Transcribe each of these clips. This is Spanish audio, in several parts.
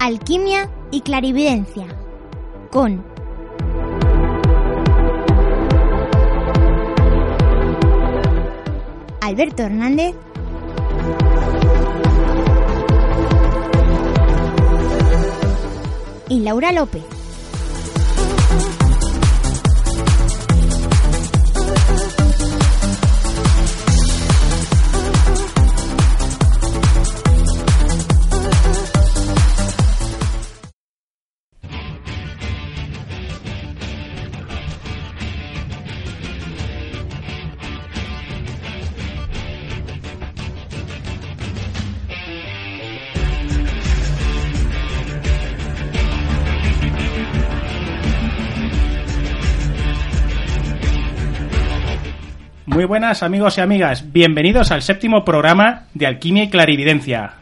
Alquimia y clarividencia con Alberto Hernández y Laura López. Muy buenas amigos y amigas, bienvenidos al séptimo programa de Alquimia y Clarividencia.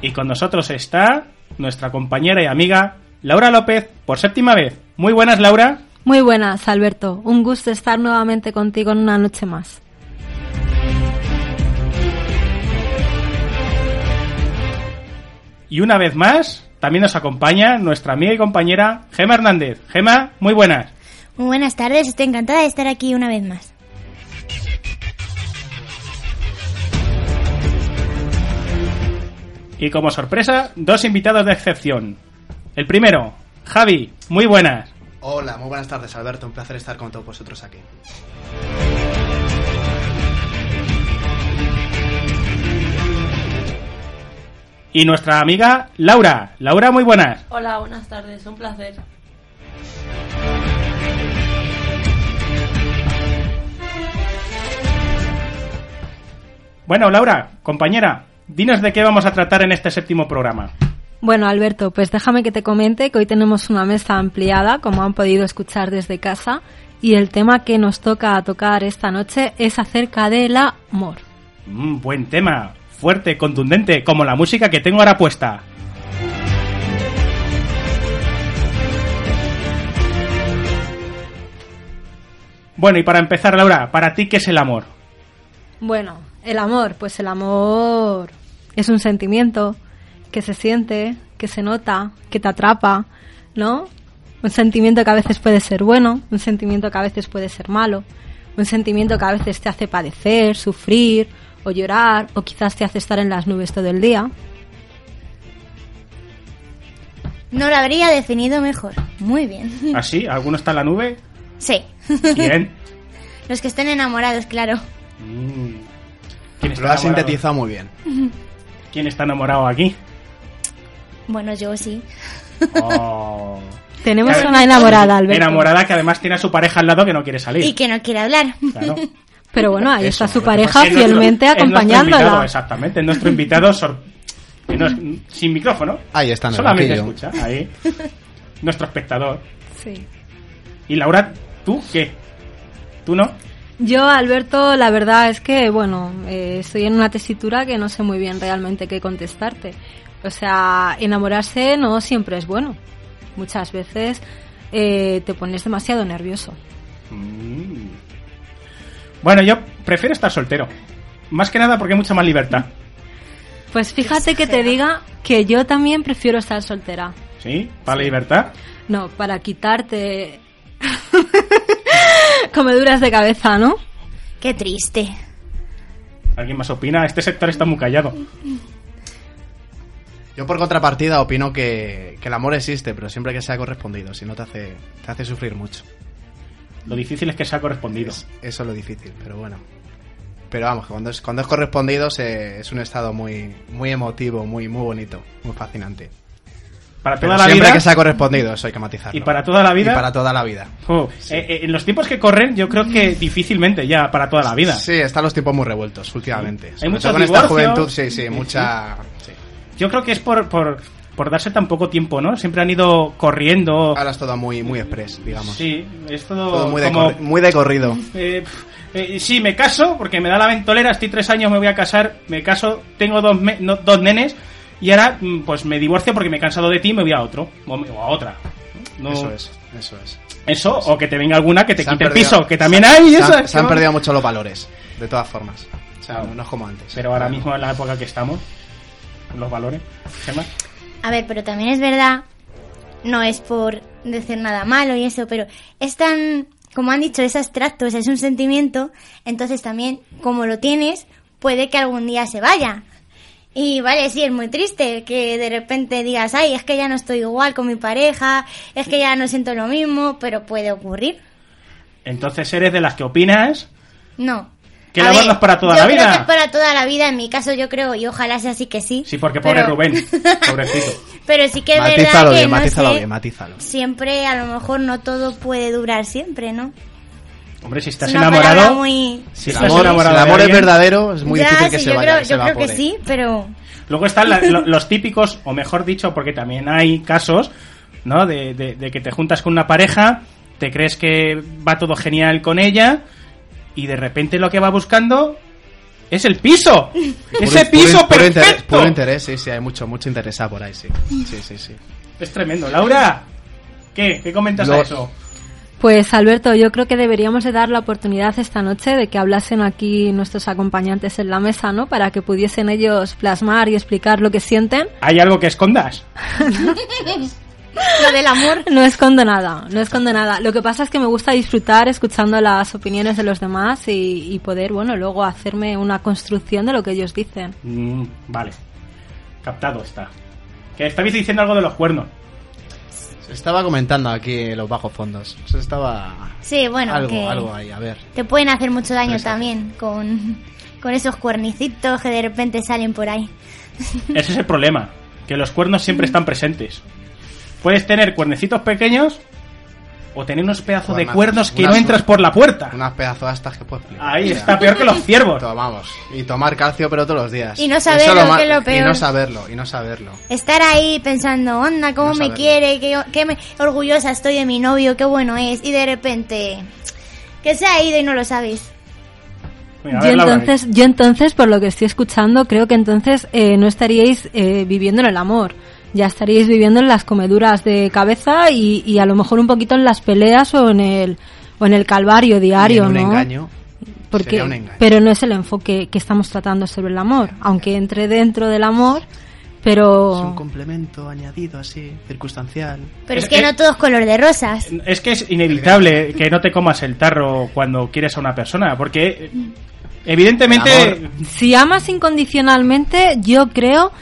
Y con nosotros está nuestra compañera y amiga Laura López por séptima vez. Muy buenas Laura. Muy buenas, Alberto. Un gusto estar nuevamente contigo en una noche más. Y una vez más, también nos acompaña nuestra amiga y compañera Gema Hernández. Gema, muy buenas. Muy buenas tardes, estoy encantada de estar aquí una vez más. Y como sorpresa, dos invitados de excepción. El primero, Javi, muy buenas. Hola, muy buenas tardes Alberto, un placer estar con todos vosotros aquí. Y nuestra amiga Laura. Laura, muy buenas. Hola, buenas tardes, un placer. Bueno, Laura, compañera, dinos de qué vamos a tratar en este séptimo programa. Bueno, Alberto, pues déjame que te comente que hoy tenemos una mesa ampliada, como han podido escuchar desde casa, y el tema que nos toca tocar esta noche es acerca del amor. Mm, buen tema, fuerte, contundente, como la música que tengo ahora puesta. Bueno, y para empezar, Laura, ¿para ti qué es el amor? Bueno, el amor, pues el amor es un sentimiento que se siente, que se nota, que te atrapa, ¿no? Un sentimiento que a veces puede ser bueno, un sentimiento que a veces puede ser malo, un sentimiento que a veces te hace padecer, sufrir o llorar o quizás te hace estar en las nubes todo el día. No lo habría definido mejor. Muy bien. ¿Ah, sí? ¿Alguno está en la nube? Sí. ¿Quién? Los que estén enamorados, claro. Mm. ¿Quién está Lo has enamorado? sintetizado muy bien. ¿Quién está enamorado aquí? Bueno, yo sí. Oh. Tenemos una enamorada, Alberto. Enamorada que además tiene a su pareja al lado que no quiere salir. Y que no quiere hablar. Claro. Pero bueno, ahí Eso, está su pareja Es nuestro- fielmente es nuestro invitado, acompañándola. exactamente, es nuestro invitado sor- no sin micrófono. Ahí está, en el Solamente banquillo. escucha, ahí. Nuestro espectador. Sí. Y Laura, ¿tú qué? ¿Tú no? Yo, Alberto, la verdad es que, bueno, eh, estoy en una tesitura que no sé muy bien realmente qué contestarte. O sea, enamorarse no siempre es bueno. Muchas veces eh, te pones demasiado nervioso. Mm. Bueno, yo prefiero estar soltero. Más que nada porque hay mucha más libertad. Pues fíjate que te diga que yo también prefiero estar soltera. ¿Sí? Para la libertad. No, para quitarte comeduras de cabeza, ¿no? Qué triste. ¿Alguien más opina? Este sector está muy callado. Yo por contrapartida opino que, que el amor existe, pero siempre que sea correspondido, si no te hace, te hace sufrir mucho. Lo difícil es que sea correspondido. Es- eso es lo difícil, pero bueno. Pero vamos, que cuando es, cuando es correspondido se- es un estado muy, muy emotivo, muy, muy bonito, muy fascinante. Para Pero toda la siempre vida. que sea correspondido, eso hay que matizarlo. ¿Y para toda la vida? Y para toda la vida. Jo, eh, eh, en los tiempos que corren, yo creo que difícilmente ya para toda la vida. Sí, están los tiempos muy revueltos últimamente. Hay con esta divorcios. juventud, sí, sí, mucha... sí. Yo creo que es por, por por darse tan poco tiempo, ¿no? Siempre han ido corriendo. Ahora es todo muy, muy express, digamos. Sí, es todo, Todo muy de, como... muy de corrido. eh, eh, sí, me caso porque me da la ventolera, estoy tres años, me voy a casar, me caso, tengo dos, me- no, dos nenes y ahora mm, pues me divorcio porque me he cansado de ti y me voy a otro o, a otra. No- Eso es, eso es. Eso, o que te venga alguna que te Se quite el piso, que también se hay se eso. han, se han perdido mucho los valores, de todas formas. O sea, no es como antes. Pero ahora mismo en la época que estamos, los valores, Gemma. A ver, pero también es verdad, no es por decir nada malo y eso, pero es tan, como han dicho, es abstracto, o sea, es un sentimiento, entonces también, como lo tienes, puede que algún día se vaya. Y vale, sí, es muy triste que de repente digas, ay, es que ya no estoy igual con mi pareja, es que ya no siento lo mismo, pero puede ocurrir. Entonces eres de las que opinas No. Que A el amor ver, no es para toda yo la creo vida. que es para toda la vida, en mi caso yo creo, y ojalá sea así que sí. Sí, porque pobre pero- Rubén, pobrecito. Pero sí que es matízalo verdad que bien, no matízalo sé, bien, matízalo. siempre a lo mejor no todo puede durar siempre, ¿no? Hombre, si estás es enamorado, muy... si Si el estás amor, si enamorado el de amor es verdadero, es muy ya, difícil que sí, se yo vaya. creo, que se yo creo que sí, pero... Luego están la- lo- los típicos, o mejor dicho, porque también hay casos, ¿no? De, de- de que te juntas con una pareja, te crees que va todo genial con ella, y de repente lo que va buscando es el piso. Ese piso puro, puro interés, perfecto. puro interés, sí, sí, hay mucho, mucho interesado por ahí, sí. Sí, sí, sí. Es tremendo. Laura, ¿qué? ¿Qué comentas a Lo- eso? Pues Alberto, yo creo que deberíamos de dar la oportunidad esta noche de que hablasen aquí nuestros acompañantes en la mesa, ¿no? Para que pudiesen ellos plasmar y explicar lo que sienten. ¿Hay algo que escondas? Lo del amor... No escondo nada, no escondo nada. Lo que pasa es que me gusta disfrutar escuchando las opiniones de los demás y, y poder, bueno, luego hacerme una construcción de lo que ellos dicen. Mm, vale. Captado está. Que estabais diciendo algo de los cuernos. Se estaba comentando aquí los bajos fondos. Se estaba... Sí, bueno, algo, que algo ahí, a ver. te pueden hacer mucho daño Presta. también con, con esos cuernicitos que de repente salen por ahí. Ese es el problema. Que los cuernos siempre están presentes. Puedes tener cuernecitos pequeños o tener unos pedazos de cuernos que no entras por la puerta. Unas pedazos astas que puedes. Ahí está, peor que los ciervos. to- Vamos, y tomar calcio pero todos los días. Y no saber Eso lo que es lo Y peor. no saberlo, y no saberlo. Estar ahí pensando, onda, cómo No me saberlo. quiere, qué, qué me- orgullosa estoy de mi novio, qué bueno es, y de repente que se ha ido y no lo sabes. Venga, a Yo ver, entonces, yo entonces, por lo que estoy escuchando, creo que entonces eh, no estaríais eh, viviendo en el amor. Ya estaríais viviendo en las comeduras de cabeza y, y a lo mejor un poquito en las peleas o en el o en el calvario Y diario, en un ¿no? engaño. Porque, sería un engaño. pero no es el enfoque que estamos tratando sobre el amor, aunque entre dentro del amor, pero Es un complemento añadido así, circunstancial. Pero es Es- que es- no todo es color de rosas. Es que es inevitable que no te comas el tarro cuando quieres a una persona, porque evidentemente si amas incondicionalmente, yo creo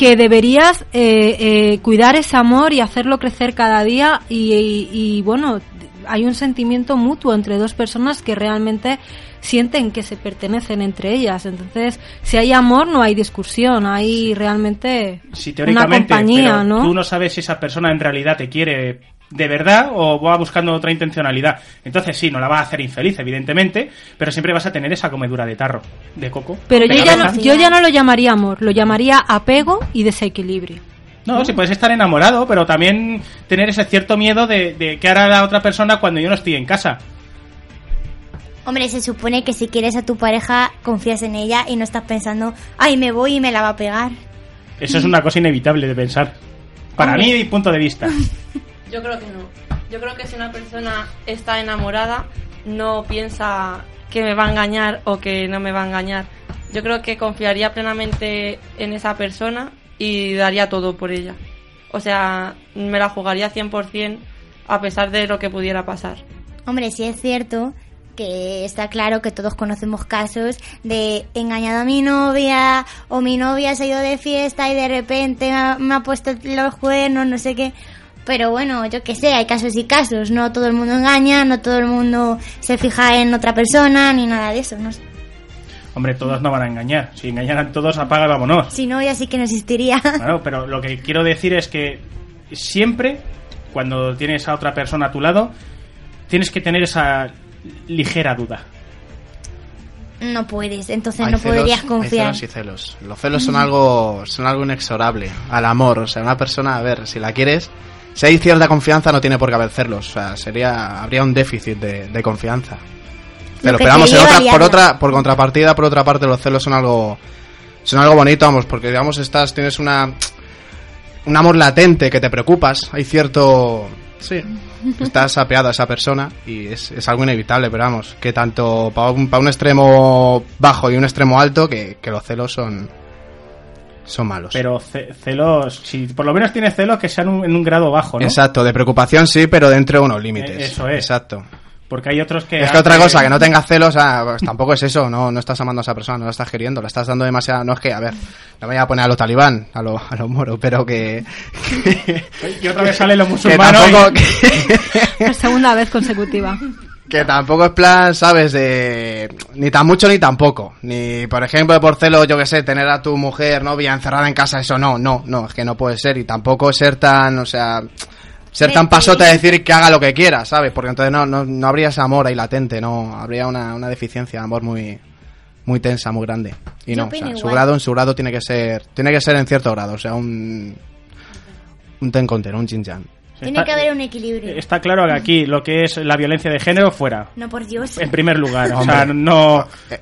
que deberías eh, eh, cuidar ese amor y hacerlo crecer cada día y, y- y, bueno, hay un sentimiento mutuo entre dos personas que realmente sienten que se pertenecen entre ellas. Entonces, si hay amor, no hay discusión, hay realmente si una compañía, pero ¿no? tú no sabes si esa persona en realidad te quiere de verdad o va buscando otra intencionalidad. Entonces sí, no la va a hacer infeliz, evidentemente, pero siempre vas a tener esa comedura de tarro, de coco. Pero yo ya, no, cabeza. yo ya no lo llamaría amor, lo llamaría apego y desequilibrio. No, si puedes estar enamorado, pero también tener ese cierto miedo de, de qué hará la otra persona cuando yo no estoy en casa. Hombre, se supone que si quieres a tu pareja, confías en ella y no estás pensando, ay, me voy y me la va a pegar. Eso es una cosa inevitable de pensar. Para Hombre. mí, mi punto de vista. Yo creo que no. Yo creo que si una persona está enamorada, no piensa que me va a engañar o que no me va a engañar. Yo creo que confiaría plenamente en esa persona y daría todo por ella. O sea, me la jugaría 100% a pesar de lo que pudiera pasar. Hombre, sí es cierto que está claro que todos conocemos casos de engañado a mi novia o mi novia se ha ido de fiesta y de repente me ha, me ha puesto los cuernos, no sé qué. Pero bueno, yo qué sé, hay casos y casos. No todo el mundo engaña, no todo el mundo se fija en otra persona ni nada de eso. No sé. Hombre, todos no van a engañar. Si engañaran todos, apaga y vámonos. Si no, ya sí que no existiría. Claro, pero lo que quiero decir es que siempre, cuando tienes a otra persona a tu lado, tienes que tener esa ligera duda. no puedes, entonces Hay no celos- podrías hay confiar. celos y celos. Los celos son algo, son algo inexorable al amor. O sea, una persona, a ver, si la quieres, si hay cierta confianza, no tiene por qué haber celos. O sea, sería, habría un déficit de, de confianza. Pero, pero vamos, en otra- por otra, por contrapartida, por otra parte, los celos son algo, son algo bonito, vamos, porque digamos estás, tienes una, un amor latente que te preocupas. Hay cierto, sí, estás apeado a esa persona y es, es algo inevitable, pero vamos, que tanto para un, pa un extremo bajo y un extremo alto, que, que los celos son, son malos. Pero ce- celos, si por lo menos tienes celos que sean un- en un grado bajo, ¿no? Exacto, de preocupación sí, pero dentro de unos límites. Eh, eso es. Exacto. Porque hay otros que... Es que otra cosa, que no tengas celos, ah, pues tampoco es eso, no, no estás amando a esa persona, no la estás queriendo, la estás dando demasiada... No es que, a ver, no me voy a poner a los talibán, a los a los moros, pero que... Y otra vez salen los que musulmanos y- tampoco... Por segunda vez consecutiva. Que tampoco es plan, ¿sabes? De ni tan mucho ni tampoco. Ni, por ejemplo, por celo, yo que sé, tener a tu mujer, novia, encerrada en casa, eso no, no, no, es que no puede ser. Y tampoco ser tan, o sea, ser tan Vete. pasote a decir que haga lo que quiera, ¿sabes? Porque entonces no, no, no habría ese amor ahí latente, no, habría una, una deficiencia de amor muy, muy tensa, muy grande. Y no, o sea, su grado, en su grado tiene que ser, tiene que ser en cierto grado, o sea, un, un ten counter, un chin chan. Tiene Está- que haber un equilibrio. Está claro que aquí lo que es la violencia de género fuera, No, por Dios. en primer lugar. o sea, no... Eh,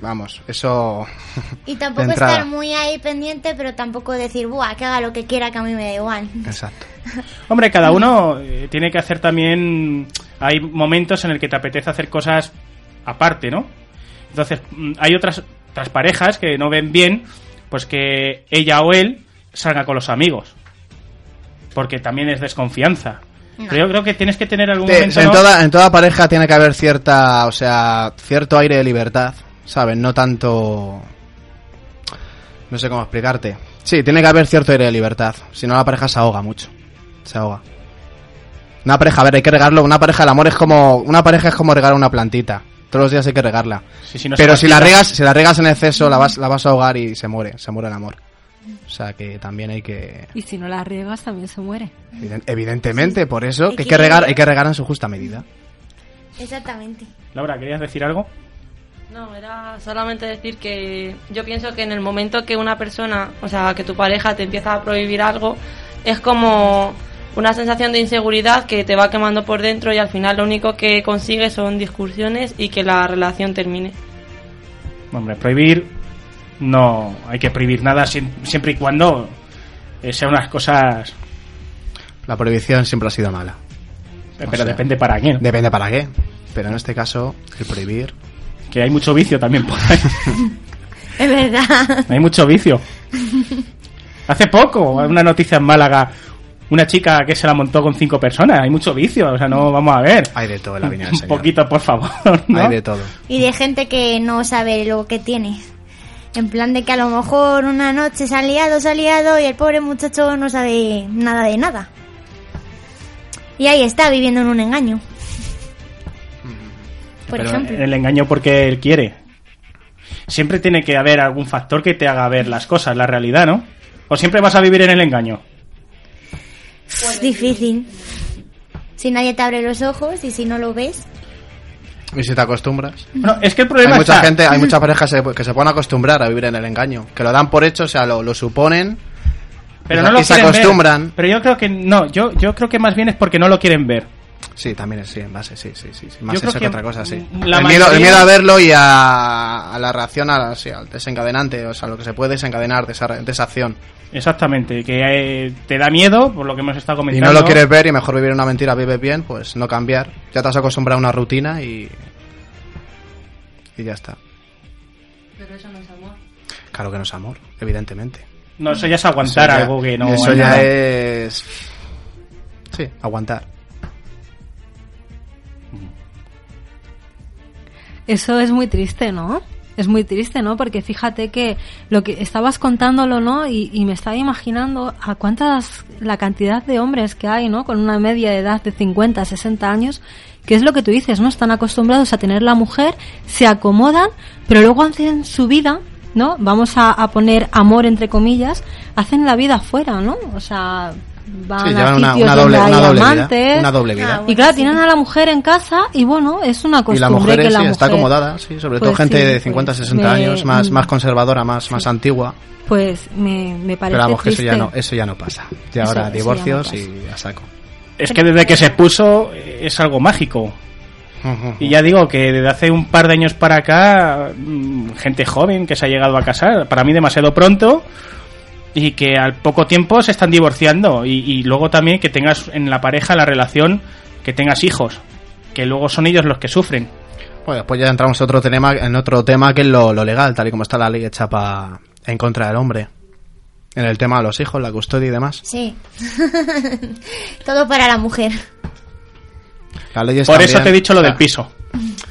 vamos, eso... Y tampoco estar muy ahí pendiente, pero tampoco decir, buah, que haga lo que quiera, que a mí me da igual. Exacto. Hombre, cada uno eh, tiene que hacer también... Hay momentos en el que te apetece hacer cosas aparte, ¿no? Entonces, mm, hay otras, otras parejas que no ven bien, pues que ella o él salga con los amigos. Porque también es desconfianza. No. Pero yo creo que tienes que tener algún Te- momento... en, ¿no? toda, en toda pareja tiene que haber cierta, o sea, cierto aire de libertad, ¿sabes? No tanto... No sé cómo explicarte. Sí, tiene que haber cierto aire de libertad. Si no, la pareja se ahoga mucho. Se ahoga. Una pareja, a ver, hay que regarlo. Una pareja, el amor es como... Una pareja es como regar una plantita. Todos los días hay que regarla. Sí, sí, no se Pero si la regas, si la regas en exceso, la vas, la vas a ahogar y se muere. Se muere el amor. O sea que también hay que... Y si no la riegas, también se muere. Eviden- Evidentemente, por eso Hay que hay que regar. hay que regar en su justa medida. Exactamente. Laura, ¿querías decir algo? No, era solamente decir que yo pienso que en el momento que una persona, o sea, que tu pareja te empieza a prohibir algo, es como una sensación de inseguridad que te va quemando por dentro y al final lo único que consigues son discusiones y que la relación termine. Hombre, prohibir no hay que prohibir nada siem- siempre y cuando eh, sean unas cosas La prohibición siempre ha sido mala. O pero sea, depende para quién Depende para qué. Pero en este caso, el prohibir. que hay mucho vicio también por ahí Es verdad. hay mucho vicio hace poco una noticia en Málaga una chica que se la montó con cinco personas hay mucho vicio o sea no vamos a ver Hay de todo en la viña del un Señor. poquito por favor ¿no? Hay de todo. Y de gente que no sabe lo que tiene. En plan de que a lo mejor una noche se ha liado, se ha liado y el pobre muchacho no sabe nada de nada. Y ahí está, viviendo en un engaño. Por Pero ejemplo. el engaño porque él quiere siempre tiene que haber algún factor que te haga ver las cosas la realidad ¿no? o siempre vas a vivir en el engaño Es difícil. Si nadie te abre los ojos y si no lo ves. Y si te acostumbras. Bueno, es que el Hay problema mucha está- gente, hay muchas parejas que se- pueden acostumbrar a vivir en el engaño. Que lo dan por hecho, o sea, lo, lo suponen. pero y no se- lo y se quieren ver. acostumbran. Pero yo creo que no, yo, yo creo que más bien es porque no lo quieren ver. Sí, también es, sí, en base, sí, sí, sí. Más eso que que otra cosa, sí. el, miedo, el miedo a verlo y a, a la reacción a, sí, al desencadenante, o sea, lo que se puede desencadenar de esa, de esa acción. Exactamente, que eh, te da miedo, por lo que hemos estado Y comentando. no lo quieres ver y mejor vivir una mentira, vives bien, pues no cambiar. Ya te has acostumbrado a una rutina y. Y ya está. Pero eso no es amor. Claro que no es amor, evidentemente. No, eso ya es aguantar ya- algo que no. Eso ya nada. es. Sí, aguantar. Eso es muy triste, ¿no? Es muy triste, ¿no? Porque fíjate que lo que estabas contándolo, ¿no? Y, me estaba imaginando a cuántas, la cantidad de hombres que hay, ¿no? Con una media de edad de 50, 60 años, que es lo que tú dices, ¿no? Están acostumbrados a tener la mujer, se acomodan, pero luego hacen su vida, ¿no? Vamos a, a poner amor entre comillas, hacen la vida afuera, ¿no? O sea, van Sí, a llevan una, sitios una doble, donde una hay doble vida. amantes. Una doble vida. Ah, Y bueno, claro, sí. tienen a la mujer en casa y bueno, es una y costumbre la mujer, que sí, la mujer está acomodada, sí, sobre todo Pues gente sí, de pues 50, 60 me- años, más, mm. más conservadora, más, más antigua. Pues me, me parece Pero vamos, que eso ya, no, eso ya no pasa. Y ahora ya no divorcios pasa. y a saco. Es que desde que se puso eh, es algo mágico. Y ya digo que desde hace un par de años para acá, mm, gente joven que se ha llegado a casar, para mí demasiado pronto, y que al poco tiempo se están divorciando. Y, y luego también que tengas en la pareja la relación, que tengas hijos, que luego son ellos los que sufren. Bueno, después ya entramos en otro tema, en otro tema que es lo, lo legal, tal y como está la ley hecha pa- en contra del hombre. En el tema de los hijos, la custodia y demás. Sí. Todo para la mujer. Las leyes Por eso te he dicho lo del piso.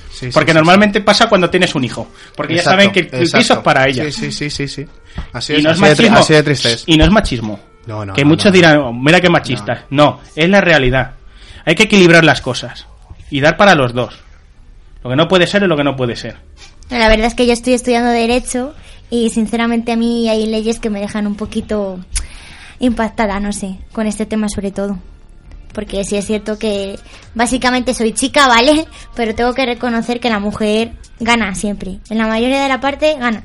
sí, sí, Porque sí, normalmente pasa cuando tienes un hijo. Porque Exacto, ya saben que el, piso es para ella. Sí, sí, sí, sí, sí. Así y es, no es así de tri- machismo. así de triste es. Y no es machismo. No, no, que no, muchos no. dirán, "Oh, mira qué machistas. No. es la realidad. Hay que equilibrar las cosas. Y dar para los dos. Lo que no puede ser es lo que no puede ser. La verdad es que yo estoy estudiando Derecho y sinceramente a mí hay leyes que me dejan un poquito impactada, no sé, con este tema sobre todo. Porque sí es cierto que básicamente soy chica, ¿vale? Pero tengo que reconocer que la mujer gana siempre. En la mayoría de la parte gana.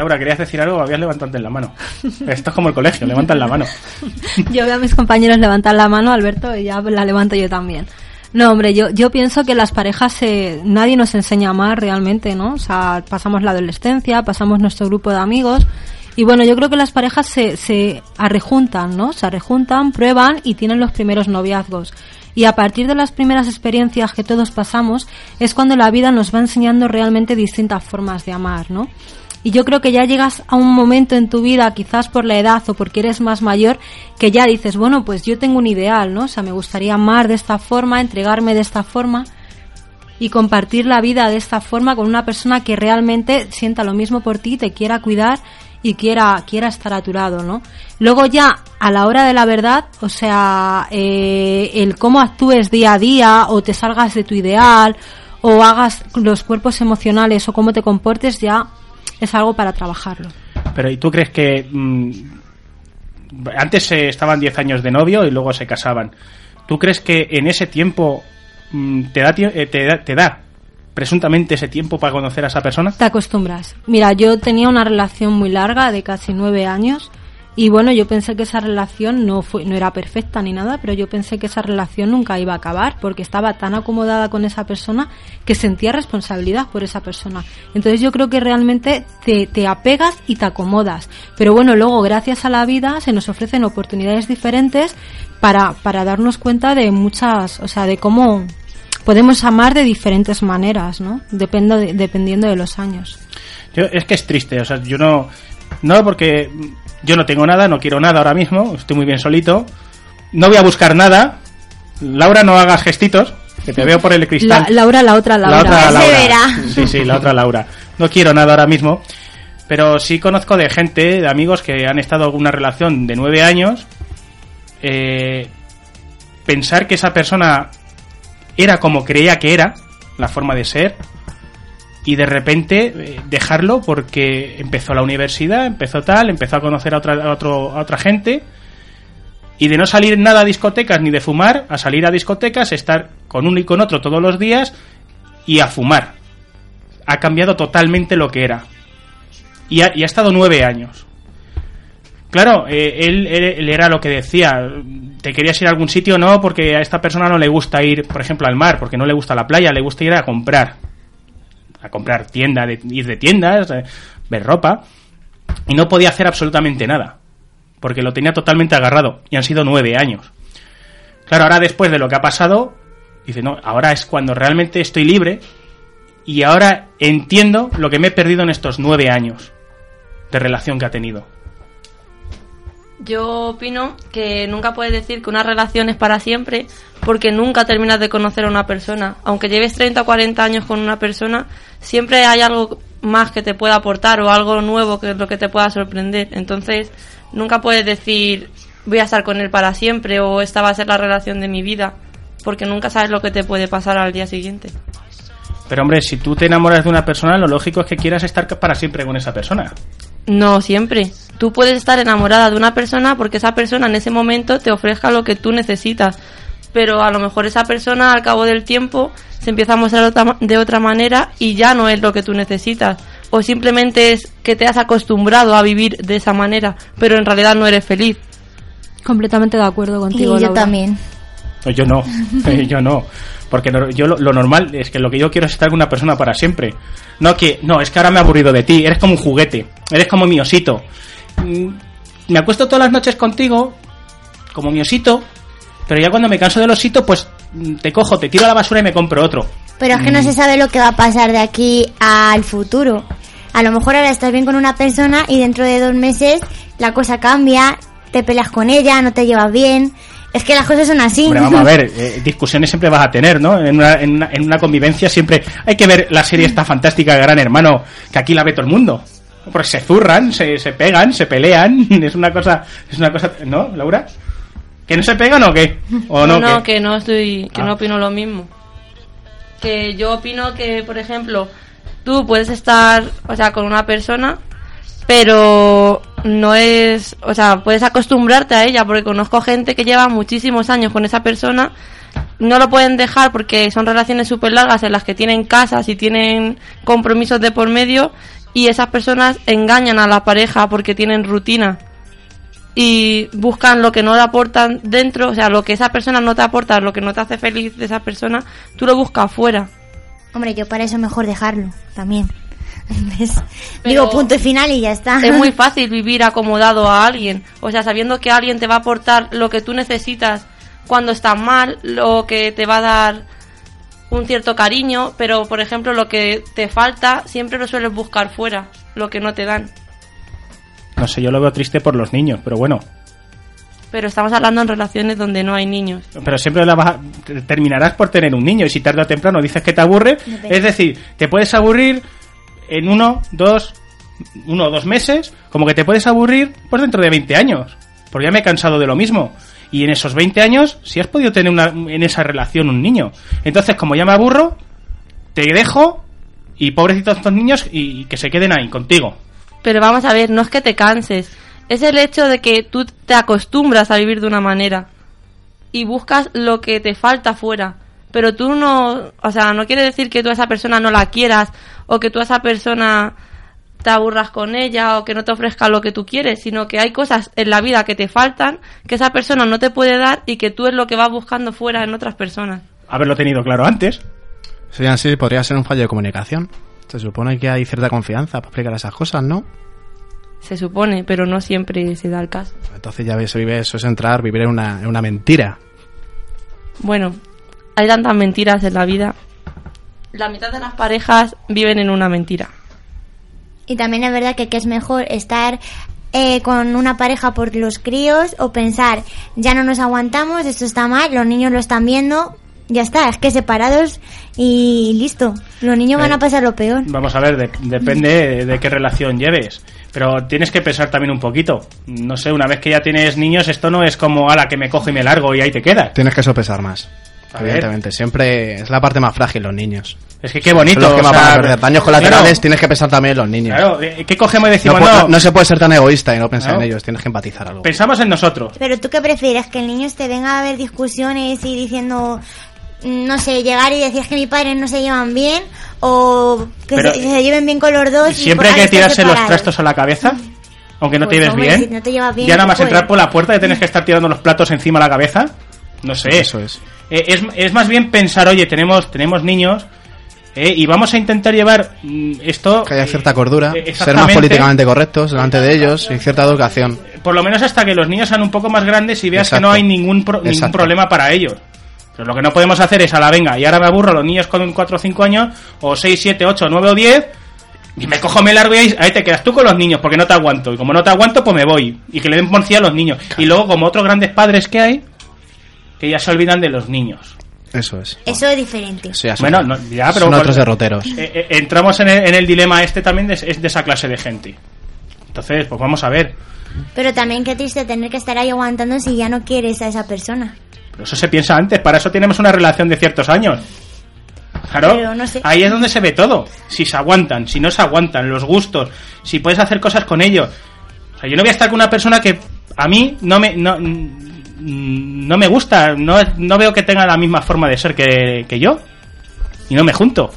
Laura, ¿querías decir algo? Habías levantado antes la mano. Esto es como el colegio, levantan la mano. Yo veo a mis compañeros levantar la mano, Alberto, y ya la levanto yo también. No, hombre, yo, yo pienso que las parejas, eh, nadie nos enseña más realmente, ¿no? O sea, pasamos la adolescencia, pasamos nuestro grupo de amigos, y bueno, yo creo que las parejas se, se arrejuntan, ¿no? Se arrejuntan, prueban y tienen los primeros noviazgos. Y a partir de las primeras experiencias que todos pasamos, es cuando la vida nos va enseñando realmente distintas formas de amar, ¿no? Y yo creo que ya llegas a un momento en tu vida, quizás por la edad o porque eres más mayor, que ya dices, bueno, pues yo tengo un ideal, ¿no? O sea, me gustaría amar de esta forma, entregarme de esta forma y compartir la vida de esta forma con una persona que realmente sienta lo mismo por ti, te quiera cuidar y quiera, quiera estar a tu lado, ¿no? Luego ya, a la hora de la verdad, o sea, eh, el cómo actúes día a día o te salgas de tu ideal o hagas los cuerpos emocionales o cómo te comportes ya es algo para trabajarlo. Pero ¿y tú crees que mm, antes eh, estaban 10 años de novio y luego se casaban? ¿Tú crees que en ese tiempo mm, te, da, eh, te, da, te da presuntamente ese tiempo para conocer a esa persona? Te acostumbras. Mira, yo tenía una relación muy larga de casi nueve años y bueno, yo pensé que esa relación no fue, no era perfecta ni nada, pero yo pensé que esa relación nunca iba a acabar porque estaba tan acomodada con esa persona que sentía responsabilidad por esa persona. Entonces yo creo que realmente te, te apegas y te acomodas. Pero bueno, luego gracias a la vida se nos ofrecen oportunidades diferentes para, para darnos cuenta de muchas, o sea, de cómo podemos amar de diferentes maneras, ¿no? Dependo de- dependiendo de los años. Yo, es que es triste, o sea, yo no. No, porque yo no tengo nada, no quiero nada ahora mismo, estoy muy bien solito. No voy a buscar nada. Laura, no hagas gestitos, que te veo por el cristal. La- Laura, la otra Laura. La otra se Laura. verá. Sí, sí, la otra Laura. No quiero nada ahora mismo. Pero sí conozco de gente, de amigos que han estado en una relación de nueve años. eh, pensar que esa persona era como creía que era, la forma de ser, y de repente eh, dejarlo porque empezó la universidad, empezó tal, empezó a conocer a otra, a otro- a otra gente, y de no salir nada a discotecas ni de fumar, a salir a discotecas, estar con uno y con otro todos los días y a fumar. Ha cambiado totalmente lo que era. Y ha, y ha estado nueve años. Claro, eh, él, él- era lo que decía, te querías ir a algún sitio, no, porque a esta persona no le gusta ir, por ejemplo, al mar, porque no le gusta la playa, le gusta ir a comprar. A comprar tienda, de, ir de tiendas, eh, ver ropa. Y no podía hacer absolutamente nada, porque lo tenía totalmente agarrado, y han sido nueve años. Claro, ahora después de lo que ha pasado, dice, no, ahora es cuando realmente estoy libre, y ahora entiendo lo que me he perdido en estos nueve años de relación que ha tenido. Yo opino que nunca puedes decir que una relación es para siempre porque nunca terminas de conocer a una persona. Aunque lleves 30 o 40 años con una persona, siempre hay algo más que te pueda aportar o algo nuevo que es lo que te pueda sorprender. Entonces, nunca puedes decir voy a estar con él para siempre o esta va a ser la relación de mi vida porque nunca sabes lo que te puede pasar al día siguiente. Pero hombre, si tú te enamoras de una persona, lo lógico es que quieras estar para siempre con esa persona. No siempre. Tú puedes estar enamorada de una persona porque esa persona en ese momento te ofrezca lo que tú necesitas, pero a lo mejor esa persona al cabo del tiempo se empieza a mostrar de otra manera y ya no es lo que tú necesitas. O simplemente es que te has acostumbrado a vivir de esa manera, pero en realidad no eres feliz. Completamente de acuerdo Y contigo, yo Laura. también. No, yo no, eh, yo no. Porque yo lo, lo normal es que lo que yo quiero es estar con una persona para siempre. No que, no, es que ahora me he aburrido de ti, eres como un juguete, eres como mi osito. Mm, Me acuesto todas las noches contigo, como mi osito, pero ya cuando me canso del osito, pues mm, te cojo, te tiro a la basura y me compro otro. Pero es que Mm. no se sabe lo que va a pasar de aquí al futuro. A lo mejor ahora estás bien con una persona y dentro de dos meses la cosa cambia, te peleas con ella, no te llevas bien. Es que las cosas son así. Hombre, vamos a ver, eh, discusiones siempre vas a tener, ¿no? En una, en, una, en una convivencia siempre hay que ver la serie esta fantástica de Gran Hermano, que aquí la ve todo el mundo. Porque se zurran, se, se pegan, se pelean, es una cosa, es una cosa, ¿no, Laura? ¿Que no se pegan o qué? ¿O no? no, ¿qué? que no estoy, que Ah. no opino lo mismo. Que yo opino que, por ejemplo, tú puedes estar, o sea, con una persona, pero no es, o sea, puedes acostumbrarte a ella, porque conozco gente que lleva muchísimos años con esa persona, no lo pueden dejar porque son relaciones súper largas en las que tienen casas y tienen compromisos de por medio, y esas personas engañan a la pareja porque tienen rutina y buscan lo que no le aportan dentro, o sea, lo que esa persona no te aporta, lo que no te hace feliz de esa persona, tú lo buscas afuera. Hombre, yo para eso mejor dejarlo también. Digo punto y final y ya está. Es muy fácil vivir acomodado a alguien, o sea, sabiendo que alguien te va a aportar lo que tú necesitas cuando estás mal, lo que te va a dar un cierto cariño, pero por ejemplo lo que te falta siempre lo sueles buscar fuera, lo que no te dan. No sé, yo lo veo triste por los niños, pero bueno. Pero estamos hablando en relaciones donde no hay niños. Pero siempre la vas a- terminarás por tener un niño y si tarde o temprano dices que te aburre, Depende. es decir, te puedes aburrir en uno, dos, uno o dos meses, como que te puedes aburrir pues dentro de 20 años, porque ya me he cansado de lo mismo. Y en esos 20 años, si has podido tener una, en esa relación un niño. Entonces, como ya me aburro, te dejo y pobrecitos estos niños y que se queden ahí contigo. Pero vamos a ver, no es que te canses, es el hecho de que tú te acostumbras a vivir de una manera y buscas lo que te falta fuera. Pero tú no, o sea, no quiere decir que tú a esa persona no la quieras o que tú a esa persona te aburras con ella o que no te ofrezca lo que tú quieres, sino que hay cosas en la vida que te faltan que esa persona no te puede dar y que tú es lo que vas buscando fuera en otras personas. Haberlo tenido claro antes. Sí, así podría ser un fallo de comunicación. Se supone que hay cierta confianza para explicar esas cosas, ¿no? Se supone, pero no siempre se da el caso. Entonces ya ves, vive, eso es entrar, vivir en una, en una mentira. Bueno, hay tantas mentiras en la vida. La mitad de las parejas viven en una mentira. Y también es verdad que, que es mejor estar eh, con una pareja por los críos o pensar, ya no nos aguantamos, esto está mal, los niños lo están viendo, ya está, es que separados y listo. Los niños van a pasar lo peor. Vamos a ver, de- depende de, qué relación lleves. Pero tienes que pensar también un poquito. No sé, una vez que ya tienes niños, esto no es como, ala, que me cojo y me largo y ahí te quedas. Tienes que sopesar más. A ver. Evidentemente, siempre es la parte más frágil los niños. Es que qué bonito. Los que o sea, van a perder. Daños colaterales claro, tienes que pensar también en los niños. Claro, eh, ¿qué cogemos y no, decimos? No, no- no se puede ser tan egoísta y no pensar Claro. en ellos, tienes que empatizar algo. pensamos en nosotros. Pero tú qué prefieres, que el niño te venga a ver discusiones y diciendo, mm, no sé, llegar y decir que mis padres no se llevan bien o que se, se lleven bien con los dos. y Siempre hay que tirarse los trastos a la cabeza. Aunque no te Pues, lleves hombre, bien. si no te llevas bien, ya nada más puedes. entrar por la puerta ya tienes que estar tirando los platos encima de la cabeza. No sé. Eso es. Eh, es, es más bien pensar, oye, tenemos, tenemos niños eh, y vamos a intentar llevar mm, esto... Que haya cierta cordura, eh, ser más políticamente correctos delante de ellos y cierta educación. Por lo menos hasta que los niños sean un poco más grandes y veas Exacto. que no hay ningún, pro- ningún problema para ellos. Pero lo que no podemos hacer es a la venga, y ahora me aburro los niños con 4 o 5 años, o 6, 7, 8, 9 o 10, y me cojo, me largo y ahí, ahí te quedas tú con los niños, porque no te aguanto. Y como no te aguanto, pues me voy. Y que le den porcía a los niños. Y luego, como otros grandes padres que hay, que ya se olvidan de los niños. Eso es. Eso es diferente. Sí, así Bueno, es. no, ya, pero Son otros derroteros. Eh, eh, entramos en el, en el dilema este también de, es de esa clase de gente. Entonces, pues vamos a ver. Pero también qué triste tener que estar ahí aguantando si ya no quieres a esa persona. Pero eso se piensa antes, para eso tenemos una relación de ciertos años. Claro, Pero no sé. ahí es donde se ve todo. Si se aguantan, si no se aguantan, los gustos, si puedes hacer cosas con ellos. O sea, yo no voy a estar con una persona que a mí no me no, no me gusta, no, no veo que tenga la misma forma de ser que, que yo. Y no me junto.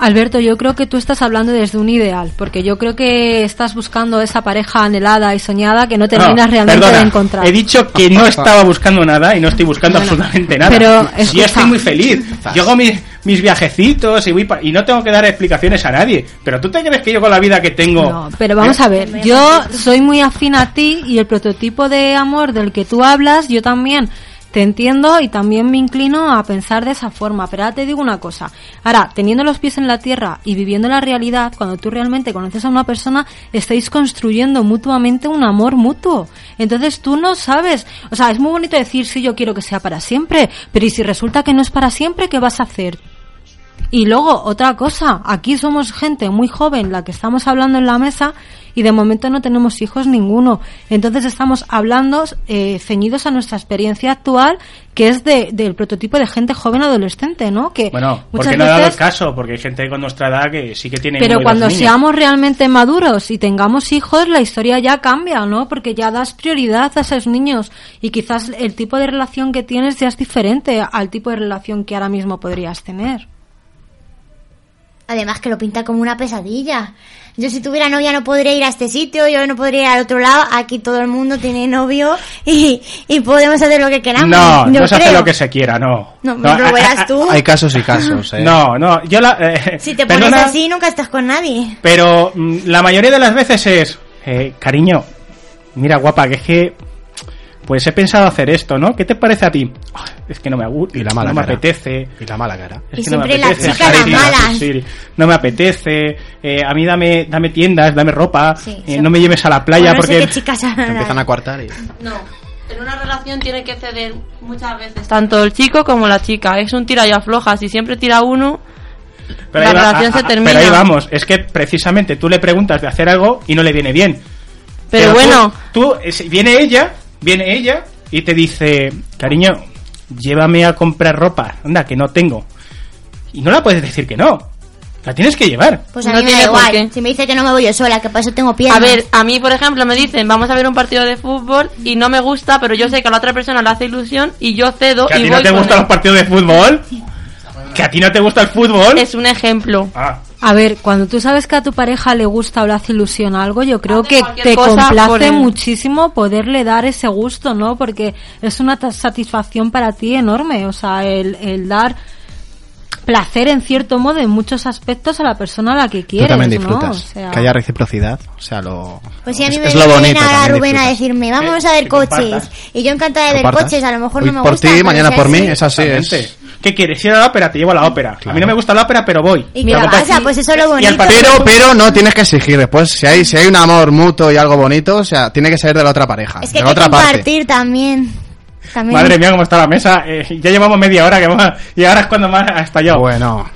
Alberto, yo creo que tú estás hablando desde un ideal, porque yo creo que estás buscando esa pareja anhelada y soñada que no terminas No, realmente perdona, de encontrar. He dicho que no estaba buscando nada y no estoy buscando Bueno, absolutamente nada. pero, Sí, escucha. estoy muy feliz. Yo hago mis, mis viajecitos y voy pa- y no tengo que dar explicaciones a nadie. Pero tú te crees que yo con la vida que tengo. No, pero vamos ¿Eh? a ver, yo soy muy afín a ti y el prototipo de amor del que tú hablas, yo también te entiendo y también me inclino a pensar de esa forma. Pero ahora te digo una cosa, ahora, teniendo los pies en la tierra y viviendo la realidad, cuando tú realmente conoces a una persona, estáis construyendo mutuamente un amor mutuo. Entonces tú no sabes, o sea, es muy bonito decir, sí, yo quiero que sea para siempre, pero ¿y si resulta que no es para siempre, qué vas a hacer? Y luego, otra cosa, aquí somos gente muy joven la que estamos hablando en la mesa y de momento no tenemos hijos ninguno. Entonces estamos hablando eh, ceñidos a nuestra experiencia actual, que es de, del prototipo de gente joven adolescente, ¿no? Que Bueno, porque no he dado el veces- caso, porque hay gente con nuestra edad que sí que tiene. pero cuando seamos realmente maduros y tengamos hijos, la historia ya cambia, ¿no? Porque ya das prioridad a esos niños y quizás el tipo de relación que tienes ya es diferente al tipo de relación que ahora mismo podrías tener. Además que lo pinta como una pesadilla. Yo si tuviera novia no podría ir a este sitio, yo no podría ir al otro lado. Aquí todo el mundo tiene novio y, y podemos hacer lo que queramos. No, yo no se hace lo que se quiera, no. No, lo a- verás tú. Hay casos y casos, ¿eh? No, no, yo la. eh, Si te pones perdona, así nunca estás con nadie. Pero mm, la mayoría de las veces es. eh, cariño, mira, guapa, que es que. Pues he pensado hacer esto, ¿no? ¿Qué te parece a ti? Es que no me, agu- Y la mala no me cara. apetece. Y la mala cara. Es Y que no me siempre la apetece, chica la Harry, mala. sí, sí, no me apetece. eh, a mí dame, dame tiendas, dame ropa. Sí, eh, no me lleves a la playa no porque. chicas Te empiezan a coartar y... No. En una relación tiene que ceder muchas veces. Tanto el chico como la chica. Es un tira y afloja. Si siempre tira uno, Pero la va- relación se termina. Pero ahí vamos, es que precisamente tú le preguntas de hacer algo y no le viene bien. Pero, tú- bueno, Tú, es- viene ella, viene ella y te dice, cariño, llévame a comprar ropa. Anda, que no tengo. Y no la puedes decir que no. La tienes que llevar. Pues a No mí me da igual. qué. Si me dice que no me voy yo sola, que para eso tengo piernas. a ver, a mí, por ejemplo, me dicen, vamos a ver un partido de fútbol y no me gusta, pero yo sé que a la otra persona le hace ilusión y yo cedo Que a y ti voy no te gustan los partidos de fútbol. Que a ti no te gusta el fútbol. Es un ejemplo. Ah, A ver, cuando tú sabes que a tu pareja le gusta o le hace ilusión algo, yo creo Hace que cualquier te cosa por complace él. muchísimo poderle dar ese gusto, ¿no? Porque es una ta- satisfacción para ti enorme, o sea, el, el dar placer en cierto modo en muchos aspectos a la persona a la que Tú quieres, también ¿no? disfrutas. O sea, Que haya reciprocidad. O sea, lo... Pues si a mí es, me es lo viene bonito. ahora también Rubén a disfrutas. decirme, vamos Eh, a ver que coches. compartas. Y yo encantada de ver ¿Compartas? coches, a lo mejor Hoy no me por gusta. ti, mañana por mí, es así. exactamente. ¿Qué quieres? Ir a la ópera, te llevo a la ópera. A mí Claro. no me gusta la ópera, pero voy. ¿Y aparte- pasa? Pues eso es lo bonito. partido- Pero, pero no tienes que exigir después. Si hay, si hay un amor mutuo y algo bonito, o sea, tiene que ser de la otra pareja. Es que de hay la que otra parte. compartir también. también. Madre mía, cómo está la mesa. Eh, ya llevamos media hora que más, y ahora es cuando más ha estallado. Bueno,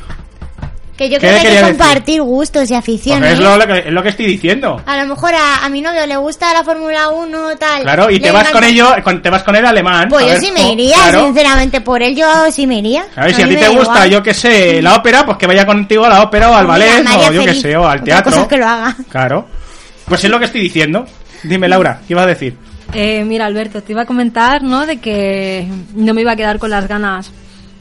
Que yo ¿Qué creo que hay que decir? compartir gustos y aficiones. es lo, lo que, es lo que estoy diciendo. A lo mejor a, a mi novio le gusta la Fórmula 1 tal. Claro, y te vas encanta- con ello, con- te vas con el alemán. Pues yo ver, sí me oh, iría, claro. sinceramente, por él yo sí me iría. A ver, si a ti te gusta, igual. yo que sé, la ópera, pues que vaya contigo a la ópera o al Pues ballet, o yo que sé, o al teatro. cosa es que lo haga. Claro. Pues es lo que estoy diciendo. Dime, Laura, ¿qué ibas a decir? Eh, mira, Alberto, te iba a comentar, ¿no? De que no me iba a quedar con las ganas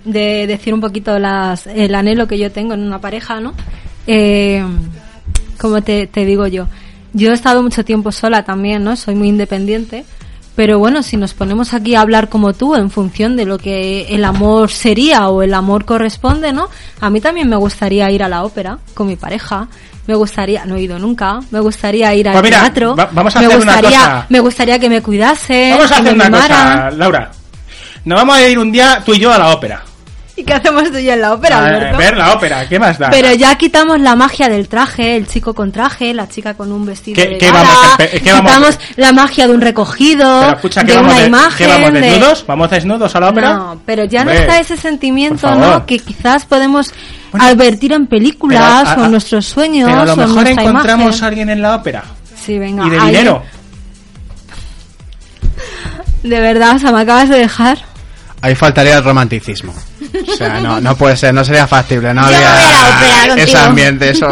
de decir un poquito las, el anhelo que yo tengo en una pareja, ¿no? Eh, como te, te digo yo, yo he estado mucho tiempo sola también, ¿no? Soy muy independiente. Pero bueno, si nos ponemos aquí a hablar como tú, en función de lo que el amor sería o el amor corresponde, ¿no? A mí también me gustaría ir a la ópera con mi pareja. Me gustaría, no he ido nunca, me gustaría ir al Pues mira, teatro. va- vamos a me hacer una gustaría, cosa. Me gustaría que me cuidase. Vamos a que hacer me una cosa. Laura. Nos vamos a ir un día tú y yo a la ópera. ¿Y qué hacemos tú y yo en la ópera, A Alberto? ver la ópera, ¿qué más da? Pero ya quitamos la magia del traje, el chico con traje, la chica con un vestido ¿Qué- de qué gala, vamos a qué vamos- quitamos la magia de un recogido, Pero escucha, ¿qué de una de- imagen, ¿qué vamos de- desnudos? ¿Vamos desnudos a la ópera? No, pero ya no está ese sentimiento. ¿no? Que quizás podemos Bueno, advertir en películas Pero a- o en nuestros sueños Pero a lo en mejor encontramos imagen. a alguien en la ópera. Sí, venga. Y de alguien- dinero. De verdad, o sea, me acabas de dejar. Ahí faltaría el romanticismo. O sea, no, no puede ser, no sería factible. No Yo habría voy a la ópera ese contigo. ambiente, eso.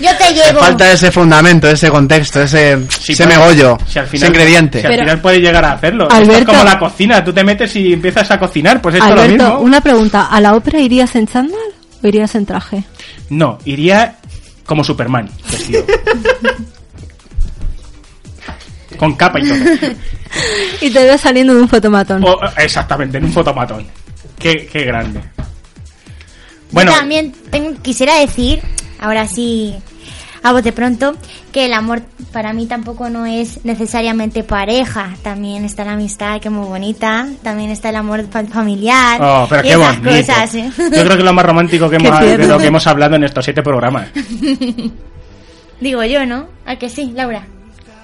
Yo te Le llevo. falta ese fundamento, ese contexto, ese, Sí, ese pero megollo, si al ese ingrediente. Si al final puedes llegar a hacerlo. Esto es Alberto- como la cocina. Tú te metes y empiezas a cocinar. Pues esto es lo Alberto, mismo. una pregunta. ¿A la ópera irías en chándal o irías en traje? No, iría como Superman, vestido. Con capa y todo. Y te veo saliendo de un fotomatón. O- exactamente, en un fotomatón. Qué, qué grande. Bueno, Yo también tengo- quisiera decir, ahora sí, a bote pronto, que el amor para mí tampoco no es necesariamente pareja. También está la amistad, que es muy bonita. También está el amor fa- familiar. Oh, pero y qué esas bonito. cosas, ¿eh? Yo creo que es lo más romántico que hemos, de lo que hemos hablado en estos siete programas. Digo yo, ¿no? ¿A que sí, Laura?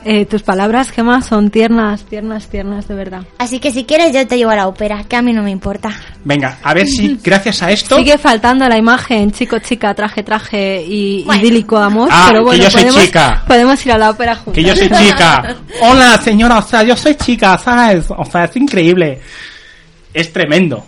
Eh, tus palabras, Gemma, son tiernas, tiernas, tiernas, de verdad. Así que si quieres yo te llevo a la ópera, que a mí no me importa. Venga, a ver si gracias a esto... Sigue faltando la imagen chico, chica, traje, traje y Bueno. idílico amor. Ah, pero que bueno, yo soy podemos, chica. podemos ir a la ópera juntos. Que yo soy chica. Hola, señora, o sea, yo soy chica, ¿sabes? O sea, es increíble. Es tremendo.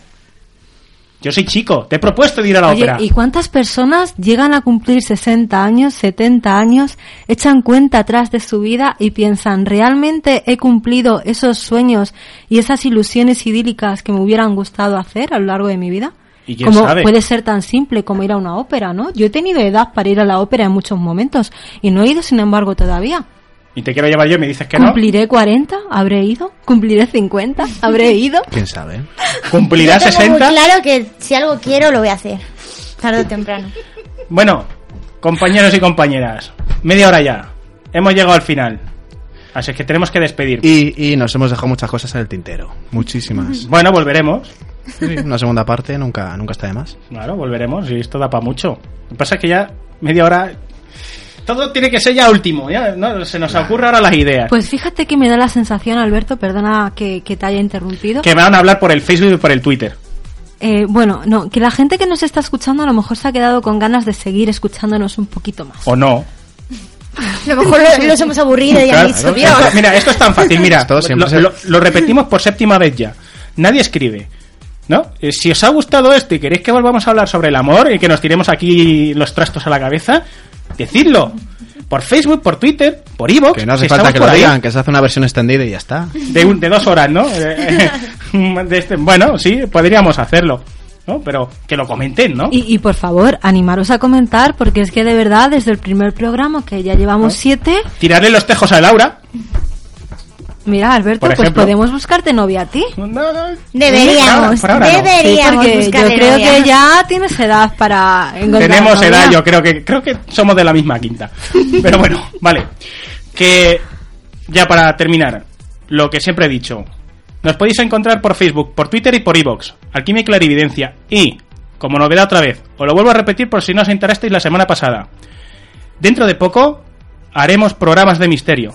Yo soy chico, te he propuesto de ir a la Oye, ópera. ¿y cuántas personas llegan a cumplir 60 años, 70 años, echan cuenta atrás de su vida y piensan, ¿realmente he cumplido esos sueños y esas ilusiones idílicas que me hubieran gustado hacer a lo largo de mi vida? ¿Y quién como sabe? puede ser tan simple como ir a una ópera, ¿no? Yo he tenido edad para ir a la ópera en muchos momentos y no he ido, sin embargo, todavía. Y te quiero llevar yo y me dices que no. ¿Cumpliré 40? ¿Habré ido? ¿Cumpliré 50? ¿Habré ido? ¿Quién sabe? ¿Cumplirás Yo tengo 60? muy claro que si algo quiero lo voy a hacer. Tarde o temprano. Bueno, compañeros y compañeras, media hora ya. Hemos llegado al final. Así que tenemos que despedir. Y, y nos hemos dejado muchas cosas en el tintero. Muchísimas. Bueno, volveremos. Sí, una segunda parte nunca, nunca está de más. Claro, volveremos y esto da para mucho. Lo que pasa es que ya media hora... Todo tiene que ser ya último, ya ¿no? se nos ocurren ahora las ideas. Pues fíjate que me da la sensación, Alberto, perdona que, que te haya interrumpido. Que me van a hablar por el Facebook y por el Twitter. Eh, bueno, no, que la gente que nos está escuchando a lo mejor se ha quedado con ganas de seguir escuchándonos un poquito más. O no. A lo mejor lo- los hemos aburrido y Claro, han dicho. "Dios". Mira, esto es tan fácil, mira. Lo repetimos por séptima vez ya. Nadie escribe. ¿No? Eh, Si os ha gustado esto y queréis que volvamos a hablar sobre el amor y que nos tiremos aquí los trastos a la cabeza, decidlo. Por Facebook, por Twitter, por Evox. Que no hace falta que por lo digan, que se hace una versión extendida y ya está. de, un- de dos horas, ¿no? Eh, de este- bueno, sí, podríamos hacerlo, ¿no? Pero que lo comenten, ¿no? Y, y por favor, animaros a comentar, porque es que de verdad, desde el primer programa, que ya llevamos siete, Tirarle los tejos a Laura. Mira, Alberto, Por pues ejemplo. podemos buscarte novia a ti. No, no, Deberíamos, por ahora no. Sí, deberíamos porque yo creo novia. que ya tienes edad para encontrar Tenemos novia. edad, yo creo que creo que somos de la misma quinta. Pero bueno, vale. Que ya para terminar, lo que siempre he dicho. Nos podéis encontrar por Facebook, por Twitter y por Evox. Alquimia y Clarividencia. Y, como novedad otra vez, os lo vuelvo a repetir por si no os enterasteis la semana pasada. Dentro de poco haremos programas de misterio.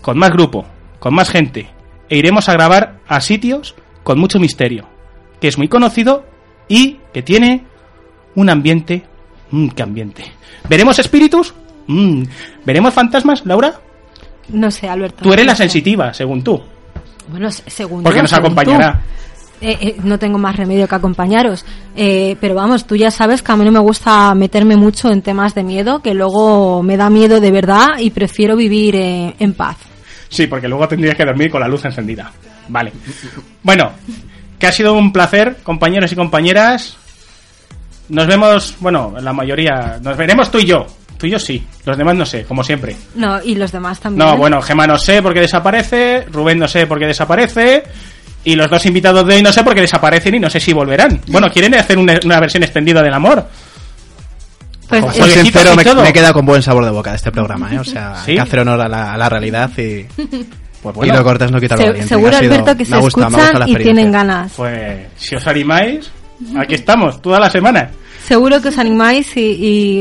Con más grupo, con más gente. E iremos a grabar a sitios con mucho misterio. Que es muy conocido y que tiene un ambiente. Mmm, qué ambiente. ¿Veremos espíritus? Mmm. ¿Veremos fantasmas, Laura? No sé, Alberto. Tú eres no la sensitiva, según tú. Bueno, se- según Porque yo, nos según acompañará. Eh, eh, no tengo más remedio que acompañaros. Eh, pero vamos, tú ya sabes que a mí no me gusta meterme mucho en temas de miedo, que luego me da miedo de verdad y prefiero vivir eh, en paz. Sí, porque luego tendrías que dormir con la luz encendida. Vale. Bueno, que ha sido un placer, compañeros y compañeras. Nos vemos, bueno, la mayoría. Nos veremos tú y yo. Tú y yo sí. Los demás no sé, como siempre. No, y los demás también. No, bueno, Gemma no sé porque desaparece. Rubén no sé porque desaparece. Y los dos invitados de hoy no sé porque desaparecen y no sé si volverán. Bueno, quieren hacer una, una versión extendida del amor. Pues, eh, Soy Oye, sincero, y me, me he quedado con buen sabor de boca de este programa, ¿eh? O sea, ¿Sí? hay que hacer honor a la, a la realidad y, Pues y bueno, lo cortés no quita lo se- valiente. seguro, Ha sido- Alberto, que se la escuchan y tienen ganas. pues si os animáis, aquí estamos, toda la semana. Seguro que os animáis y,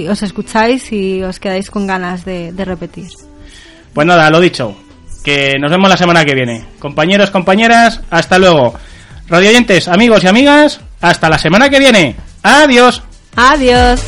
y os escucháis y os quedáis con ganas de, de repetir. Pues nada, lo dicho, que nos vemos la semana que viene. Compañeros, compañeras, hasta luego. Radio oyentes, amigos y amigas, hasta la semana que viene. Adiós. Adiós.